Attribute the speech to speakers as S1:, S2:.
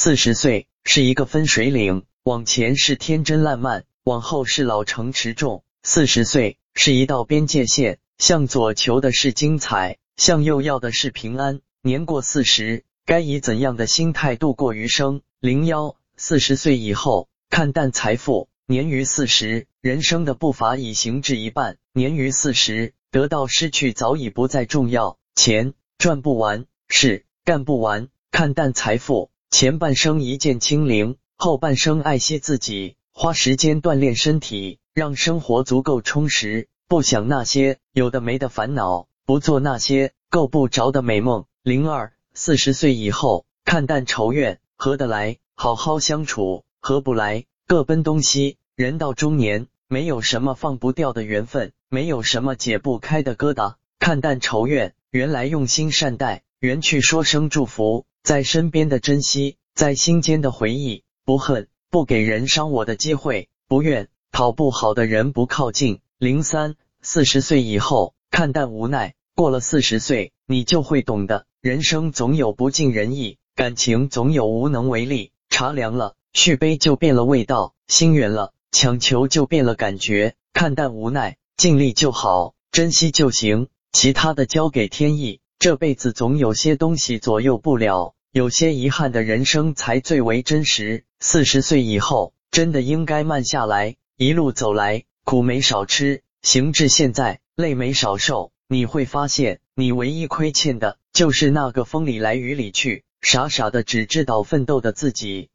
S1: 四十岁是一个分水岭，往前是天真烂漫，往后是老成持重。四十岁是一道边界线，向左求的是精彩，向右要的是平安。年过四十，该以怎样的心态度过余生？零幺，四十岁以后看淡财富。年逾四十，人生的步伐已行至一半。年逾四十，得到失去早已不再重要。钱赚不完，事干不完，看淡财富。前半生一键清零，后半生爱惜自己，花时间锻炼身体，让生活足够充实。不想那些有的没的烦恼，不做那些够不着的美梦。零二，四十岁以后看淡仇怨，合得来好好相处，合不来。各奔东西，人到中年，没有什么放不掉的缘分，没有什么解不开的疙瘩。看淡仇怨，原来用心善待，缘去说声祝福，在身边的珍惜，在心间的回忆。不恨，不给人伤我的机会；不怨，讨不好的人不靠近。零三，四十岁以后看淡无奈，过了四十岁，你就会懂得，人生总有不尽人意，感情总有无能为力。茶凉了。续杯就变了味道，心远了，强求就变了感觉。看淡无奈，尽力就好，珍惜就行，其他的交给天意。这辈子总有些东西左右不了，有些遗憾的人生才最为真实。四十岁以后，真的应该慢下来。一路走来，苦没少吃，行至现在，累没少受。你会发现，你唯一亏欠的就是那个风里来雨里去，傻傻的只知道奋斗的自己。